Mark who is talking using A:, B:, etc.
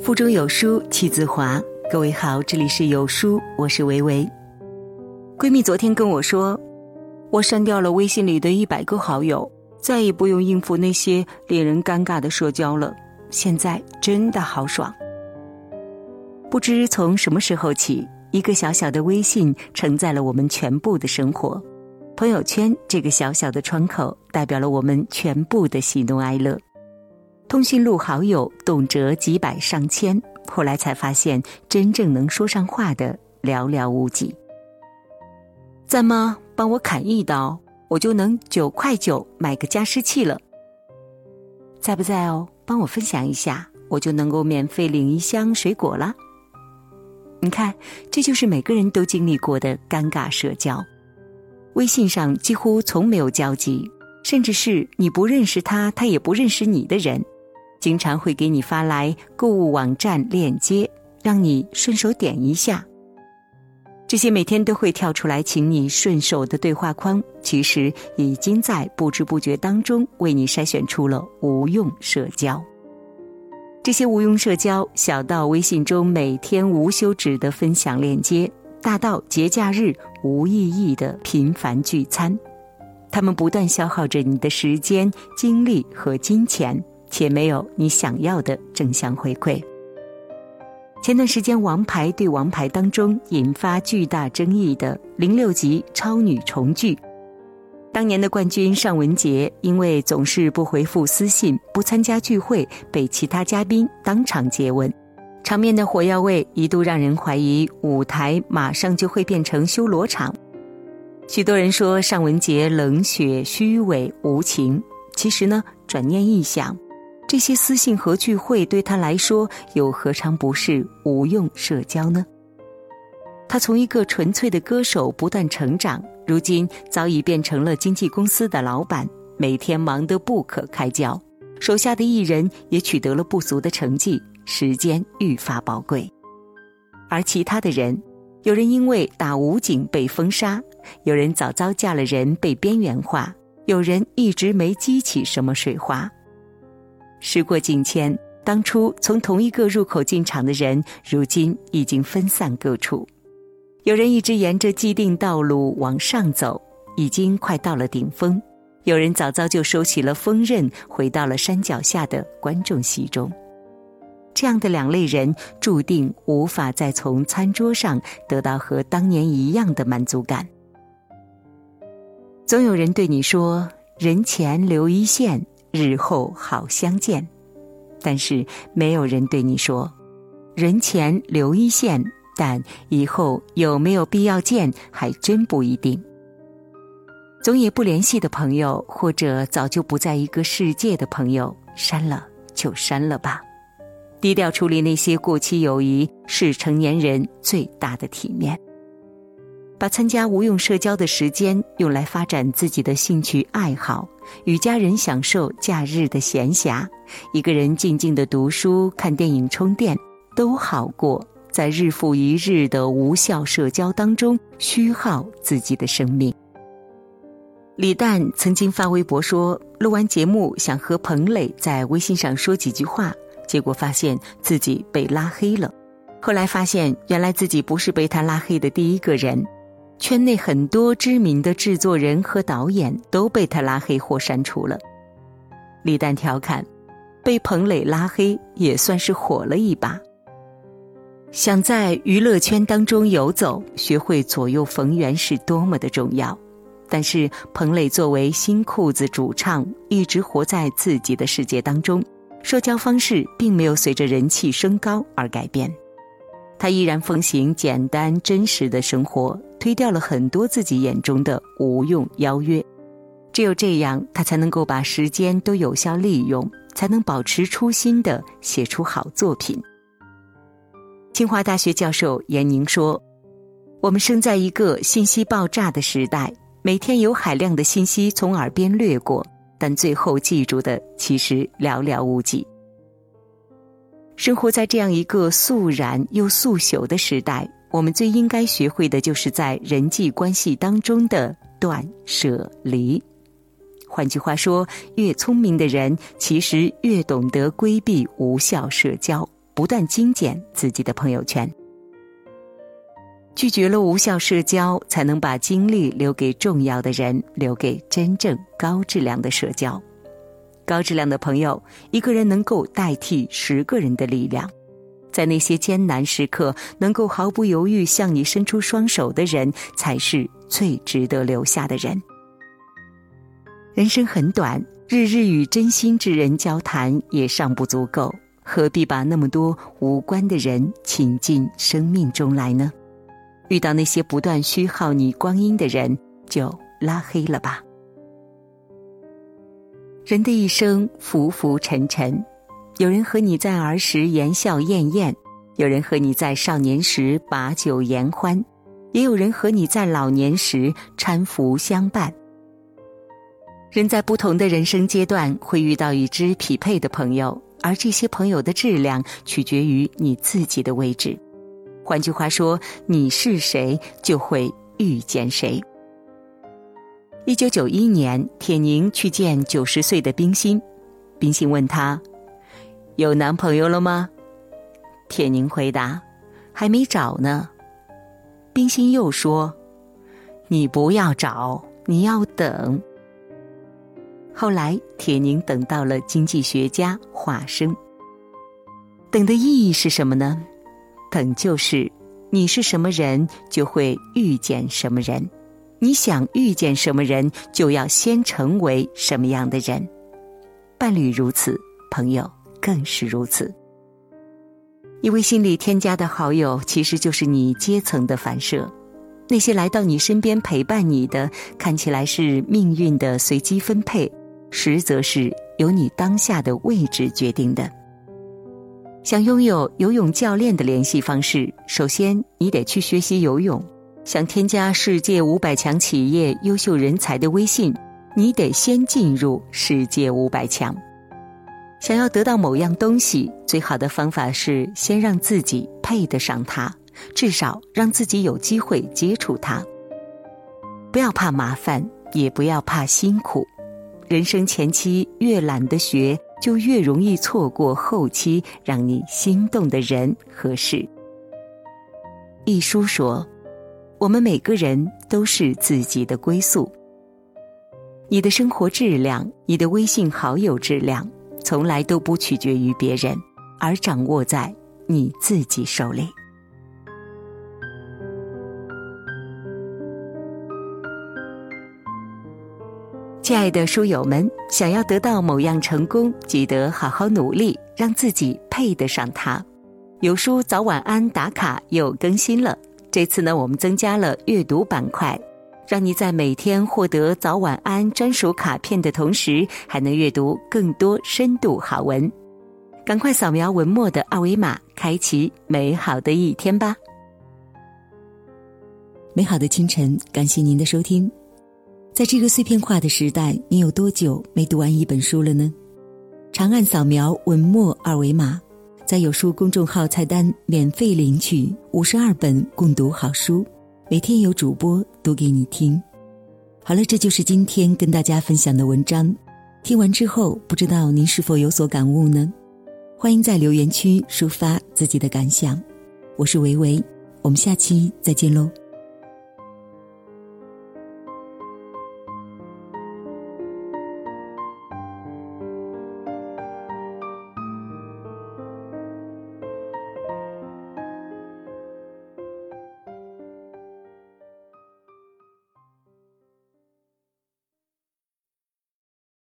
A: 腹中有书气自华。各位好，这里是有书，我是维维。闺蜜昨天跟我说，我删掉了微信里的一百个好友，再也不用应付那些令人尴尬的社交了。现在真的好爽。不知从什么时候起，一个小小的微信承载了我们全部的生活。朋友圈这个小小的窗口，代表了我们全部的喜怒哀乐。通讯录好友动辄几百上千，后来才发现，真正能说上话的寥寥无几。在吗？帮我砍一刀，我就能九块九买个加湿器了。在不在哦？帮我分享一下，我就能够免费领一箱水果了。你看，这就是每个人都经历过的尴尬社交。微信上几乎从没有交集，甚至是你不认识他，他也不认识你的人。经常会给你发来购物网站链接，让你顺手点一下。这些每天都会跳出来请你顺手的对话框，其实已经在不知不觉当中为你筛选出了无用社交。这些无用社交，小到微信中每天无休止的分享链接，大到节假日无意义的频繁聚餐，他们不断消耗着你的时间、精力和金钱。且没有你想要的正向回馈。前段时间，《王牌对王牌》当中引发巨大争议的零六级超女重聚，当年的冠军尚雯婕因为总是不回复私信、不参加聚会，被其他嘉宾当场接吻，场面的火药味一度让人怀疑舞台马上就会变成修罗场。许多人说尚雯婕冷血、虚伪、无情，其实呢，转念一想。这些私信和聚会对他来说，又何尝不是无用社交呢？他从一个纯粹的歌手不断成长，如今早已变成了经纪公司的老板，每天忙得不可开交，手下的艺人也取得了不俗的成绩，时间愈发宝贵。而其他的人，有人因为打武警被封杀，有人早早嫁了人被边缘化，有人一直没激起什么水花。时过境迁，当初从同一个入口进场的人，如今已经分散各处。有人一直沿着既定道路往上走，已经快到了顶峰；有人早早就收起了锋刃，回到了山脚下的观众席中。这样的两类人，注定无法再从餐桌上得到和当年一样的满足感。总有人对你说：“人前留一线。”日后好相见，但是没有人对你说：“人前留一线，但以后有没有必要见，还真不一定。”总也不联系的朋友，或者早就不在一个世界的朋友，删了就删了吧。低调处理那些过期友谊，是成年人最大的体面。把参加无用社交的时间用来发展自己的兴趣爱好，与家人享受假日的闲暇，一个人静静的读书、看电影、充电，都好过在日复一日的无效社交当中虚耗自己的生命。李诞曾经发微博说，录完节目想和彭磊在微信上说几句话，结果发现自己被拉黑了。后来发现，原来自己不是被他拉黑的第一个人。圈内很多知名的制作人和导演都被他拉黑或删除了。李诞调侃：“被彭磊拉黑也算是火了一把。”想在娱乐圈当中游走，学会左右逢源是多么的重要。但是彭磊作为新裤子主唱，一直活在自己的世界当中，社交方式并没有随着人气升高而改变。他依然奉行简单真实的生活，推掉了很多自己眼中的无用邀约。只有这样，他才能够把时间都有效利用，才能保持初心的写出好作品。清华大学教授严宁说：“我们生在一个信息爆炸的时代，每天有海量的信息从耳边掠过，但最后记住的其实寥寥无几。”生活在这样一个肃然又速朽的时代，我们最应该学会的就是在人际关系当中的断舍离。换句话说，越聪明的人其实越懂得规避无效社交，不断精简自己的朋友圈。拒绝了无效社交，才能把精力留给重要的人，留给真正高质量的社交。高质量的朋友，一个人能够代替十个人的力量。在那些艰难时刻，能够毫不犹豫向你伸出双手的人，才是最值得留下的人。人生很短，日日与真心之人交谈也尚不足够，何必把那么多无关的人请进生命中来呢？遇到那些不断虚耗你光阴的人，就拉黑了吧。人的一生浮浮沉沉，有人和你在儿时言笑晏晏，有人和你在少年时把酒言欢，也有人和你在老年时搀扶相伴。人在不同的人生阶段会遇到与之匹配的朋友，而这些朋友的质量取决于你自己的位置。换句话说，你是谁，就会遇见谁。一九九一年，铁凝去见九十岁的冰心，冰心问他：“有男朋友了吗？”铁凝回答：“还没找呢。”冰心又说：“你不要找，你要等。”后来，铁凝等到了经济学家华生。等的意义是什么呢？等就是，你是什么人，就会遇见什么人；你想遇见什么人，就要先成为什么样的人。伴侣如此，朋友更是如此。你微信里添加的好友，其实就是你阶层的反射。那些来到你身边陪伴你的，看起来是命运的随机分配，实则是由你当下的位置决定的。想拥有游泳教练的联系方式，首先你得去学习游泳。想添加世界五百强企业优秀人才的微信，你得先进入世界五百强。想要得到某样东西，最好的方法是先让自己配得上它，至少让自己有机会接触它。不要怕麻烦，也不要怕辛苦。人生前期越懒得学。就越容易错过后期让你心动的人和事。一书说：“我们每个人都是自己的归宿。你的生活质量，你的微信好友质量，从来都不取决于别人，而掌握在你自己手里。”亲爱的书友们，想要得到某样成功，记得好好努力，让自己配得上它。有书早晚安打卡又更新了，这次呢，我们增加了阅读板块，让你在每天获得早晚安专属卡片的同时，还能阅读更多深度好文。赶快扫描文末的二维码，开启美好的一天吧！美好的清晨，感谢您的收听。在这个碎片化的时代，你有多久没读完一本书了呢？长按扫描文末二维码，在有书公众号菜单免费领取五十二本共读好书，每天有主播读给你听。好了，这就是今天跟大家分享的文章。听完之后，不知道您是否有所感悟呢？欢迎在留言区抒发自己的感想。我是维维，我们下期再见喽。